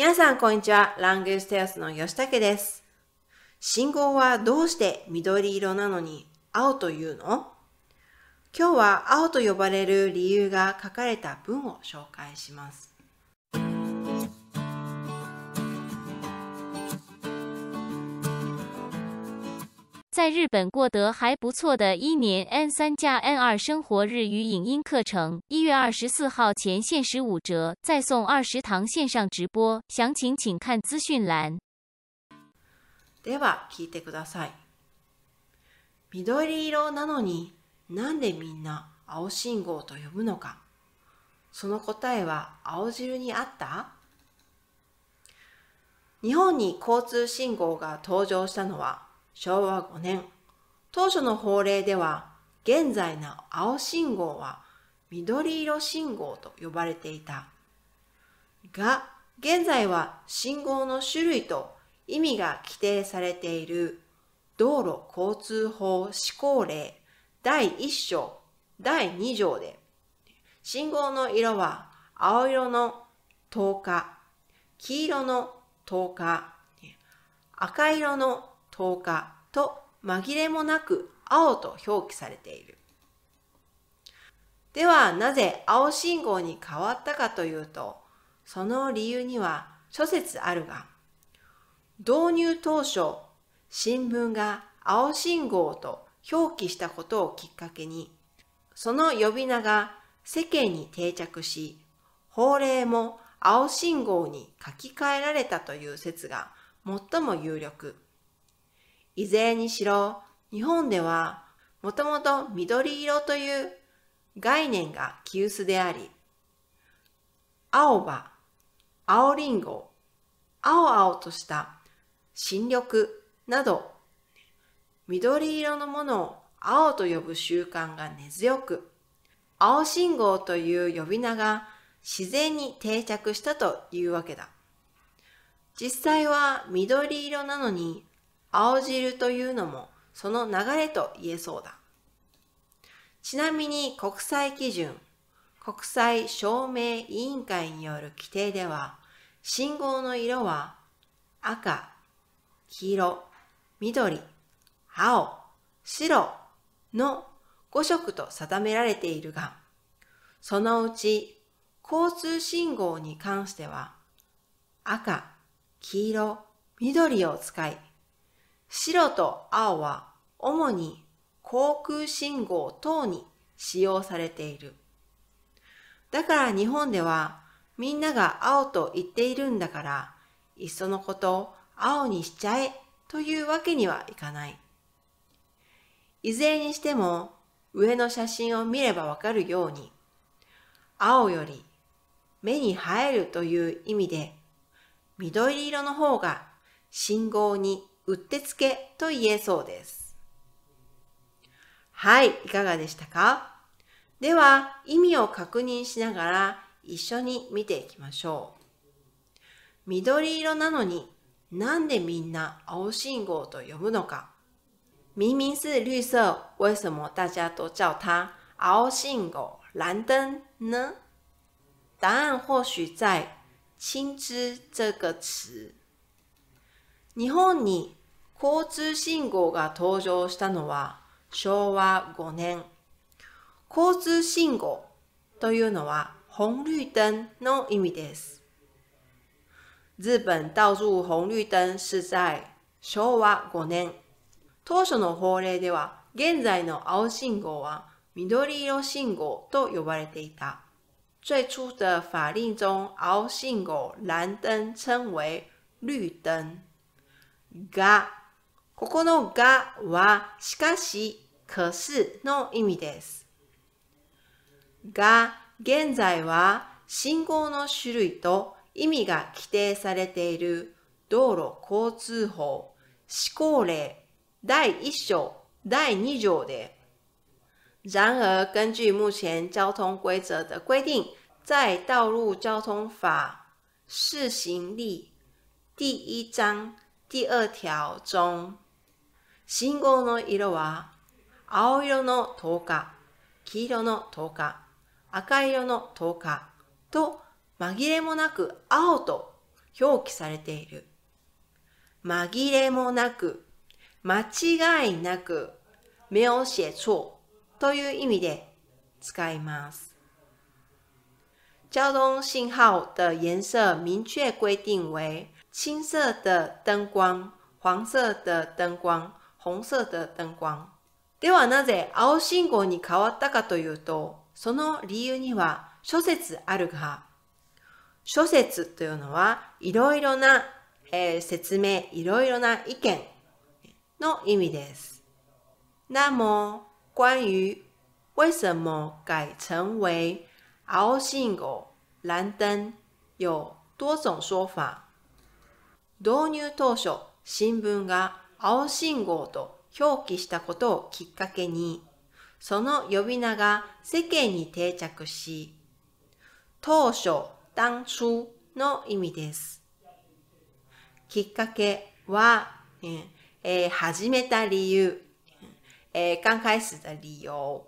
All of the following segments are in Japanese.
皆さん、こんにちは。ラングステアスの吉武です。信号はどうして緑色なのに青というの？今日は青と呼ばれる理由が書かれた文を紹介します。在日本过得还不错的一年 N 三加 N 二生活日语影音课程，一月二十四号前限时五折，再送二十堂线上直播，详情请看资讯栏。では聞いてください。緑色なのになんでみんな青信号と呼ぶのか。その答えは青汁にあった日本に交通信号が登場したのは 昭和5年、当初の法令では、現在の青信号は緑色信号と呼ばれていた。が、現在は信号の種類と意味が規定されている道路交通法施行令。第1章、第2条で、信号の色は青色の10日、黄色の10日、赤色の10日と紛れもなく青と表記されている。ではなぜ青信号に変わったかというと、その理由には諸説あるが、導入当初、新聞が青信号と表記したことをきっかけに、その呼び名が世間に定着し、法令も青信号に書き換えられたという説が最も有力。いずれにしろ、日本ではもともと緑色という概念が急須であり、青葉、青りんご、青々とした新緑など、緑色のものを青と呼ぶ習慣が根強く、青信号という呼び名が自然に定着したというわけだ。実際は緑色なのに青汁というのもその流れと言えそうだ。ちなみに国際基準、国際証明委員会による規定では、信号の色は赤、黄色、緑、青、白の5色と定められているが、そのうち交通信号に関しては赤、黄色、緑を使い、白と青は主に航空信号等に使用されている。だから日本ではみんなが青と言っているんだから、いっそのこと青にしちゃえというわけにはいかない。いずれにしても上の写真を見ればわかるように、青より目に映えるという意味で、緑色の方が信号にうってつけと言えそうです。はい、いかがでしたか？では、意味を確認しながら一緒に見ていきましょう。緑色なのになんでみんな青信号と呼ぶのか？明明是绿色，为什么大家都叫它青信号、蓝灯呢？答案或许在“青之”这个词。日本に交通信号が登場したのは昭和5年。交通信号というのは紅绿灯の意味です。日本道路紅綠灯是在昭和5年。当初の法令では現在の青信号は緑色信号と呼ばれていた。最初的法令中，青信号、蓝灯称为绿灯。がここのがは、しかし、可是の意味です。が、現在は信号の種類と意味が規定されている道路交通法施行令第1章、第2条で、然而根据目前交通规则的规定，在道路交通法施行例第一章第二条中，信号の色は青色の10日、黄色の10日、赤色の10日と紛れもなく青と表記されている。紛れもなく、間違いなく、没有写错という意味で使います。交通信号的颜色明确规定为青色的灯光、黄色的灯光、红色的灯光。ではなぜ青信号に変わったかというと、その理由には諸説あるが、諸説というのはいろいろな、えー、説明、いろいろな意見の意味です。那么关于为什么改成为青信号、蓝灯有多种说法。導入当初、新聞が青信号と表記したことをきっかけに、その呼び名が世間に定着し、当初、当初の意味です。きっかけは、えー、始めた理由、えー、刚開始的理由。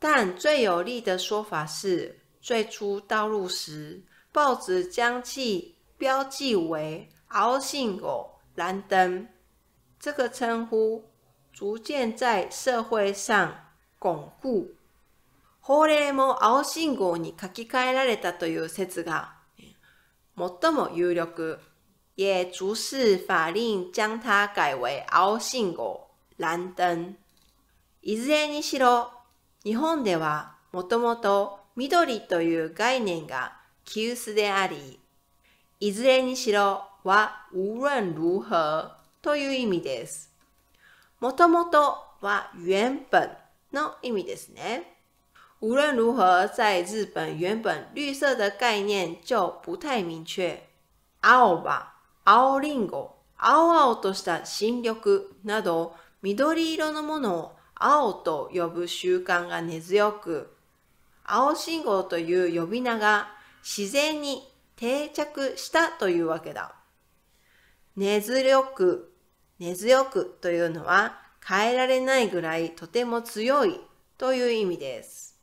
但最有力的说法是，最初道路时，报纸将其标记为“熬信狗蓝灯”。这个称呼逐渐在社会上巩固。法令も青信号に書き換えられたという説が最も有力。也逐是法令将它改为青信号、蓝灯。いずれにしろ、日本ではもともと緑という概念が急須であり、いずれにしろは無論如何という意味です。もともとは原本の意味ですね。无论如何，在日本原本绿色的概念就不太明确。青葉、青リンゴ、青々とした新緑など緑色のものを青と呼ぶ習慣が根強く、青信号という呼び名が自然に定着したというわけだ。根強く、根強くというのは変えられないぐらいとても強いという意味です。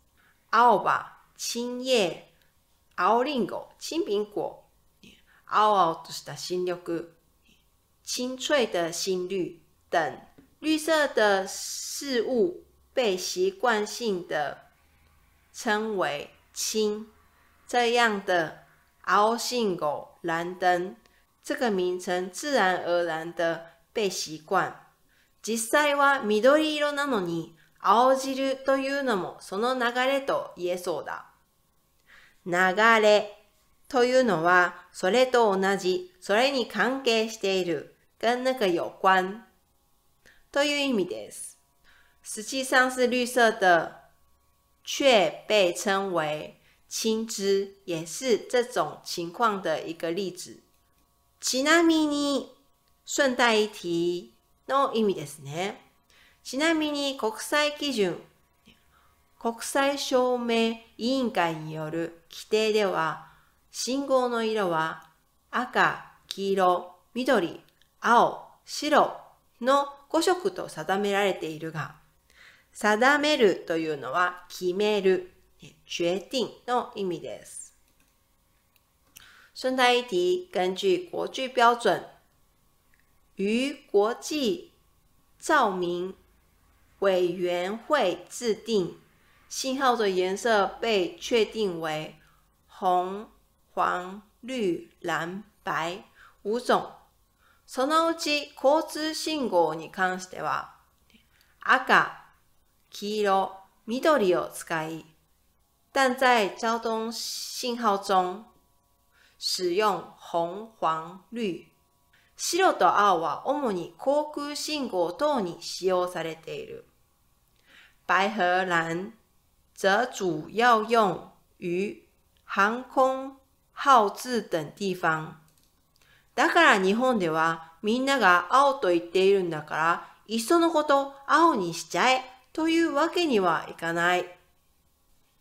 青葉、青叶、青リンゴ、青苹果、青々とした新緑、清脆的新绿等绿色的事物被习惯性的称为青，这样的。青信号、蓝灯这个名称自然而然的被習慣。実際は緑色なのに青汁というのもその流れと言えそうだ。流れというのはそれと同じ、それに関係している、跟那个有关という意味です。实际上是绿色的，却被称为青汁也是这种情况的一个例子。ちなみに、顺带一提の意味ですね。ちなみに国際基準、国際証明委員会による規定では、信号の色は赤、黄色、緑、青、白の5色と定められているが、定めるというのは決める决定の意味です。顺带一提，根据国际标准，于国际照明委员会制定，信号的颜色被确定为红、黄、绿、蓝、白五种。そのうち交通信号に関しては赤、黄色、緑を使い但在交通信号中 使用红、黄、绿。白と青は主に航空信号等に使用されている。白和蓝则主要用于航空、号志等地方。だから日本ではみんなが青と言っているんだから、いっそのこと青にしちゃえというわけにはいかない。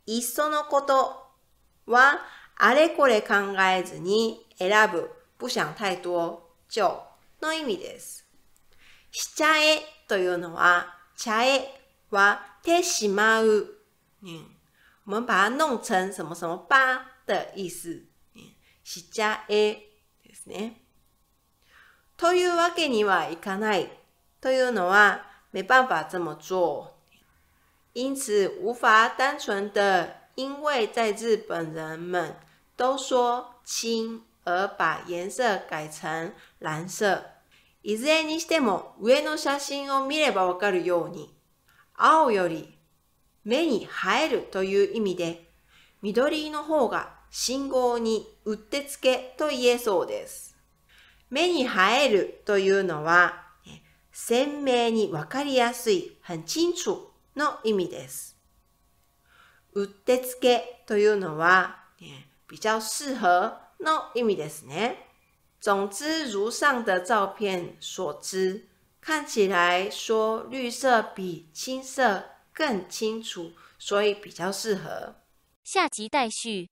いっそのことは、あれこれ考えずに選ぶ、不想太多、就の意味です。しちゃえというのは、ちゃえはてしまう。嗯，我们把它弄成什么什么吧的意思。しちゃえですね。というわけにはいかないというのは没办法这么做。因此无法单纯的因为在日本人们都说青而把颜色改成蓝色。いずれにしても上の写真を見ればわかるように、青より目に映えるという意味で、緑の方が信号にうってつけと言えそうです。目に映えるというのは、鮮明にわかりやすい、很清楚の意味です。うってつけというのは、比較適合の意味ですね。总之，如上的照片所知，看起来说绿色比青色更清楚，所以比较适合。下集待续。